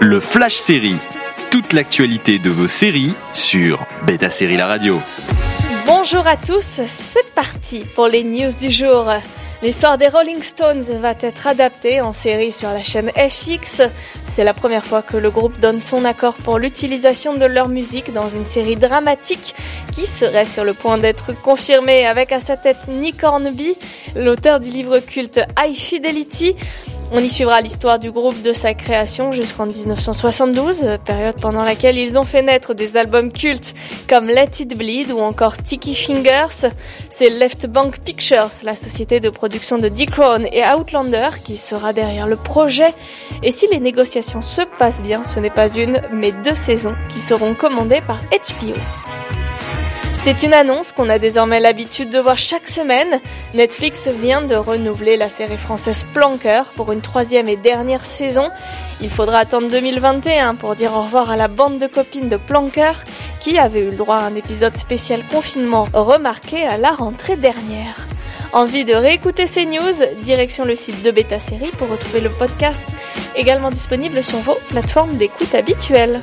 Le Flash Série. Toute l'actualité de vos séries sur Beta Série La Radio. Bonjour à tous, c'est parti pour les news du jour. L'histoire des Rolling Stones va être adaptée en série sur la chaîne FX. C'est la première fois que le groupe donne son accord pour l'utilisation de leur musique dans une série dramatique qui serait sur le point d'être confirmée avec à sa tête Nick Hornby, l'auteur du livre culte High Fidelity. On y suivra l'histoire du groupe de sa création jusqu'en 1972, période pendant laquelle ils ont fait naître des albums cultes comme Let It Bleed ou encore Sticky Fingers. C'est Left Bank Pictures, la société de production de Dick Rowan et Outlander, qui sera derrière le projet. Et si les négociations se passent bien, ce n'est pas une, mais deux saisons qui seront commandées par HBO. C'est une annonce qu'on a désormais l'habitude de voir chaque semaine. Netflix vient de renouveler la série française Planqueur pour une troisième et dernière saison. Il faudra attendre 2021 pour dire au revoir à la bande de copines de Planqueur qui avait eu le droit à un épisode spécial confinement remarqué à la rentrée dernière. Envie de réécouter ces news? Direction le site de Beta Série pour retrouver le podcast également disponible sur vos plateformes d'écoute habituelles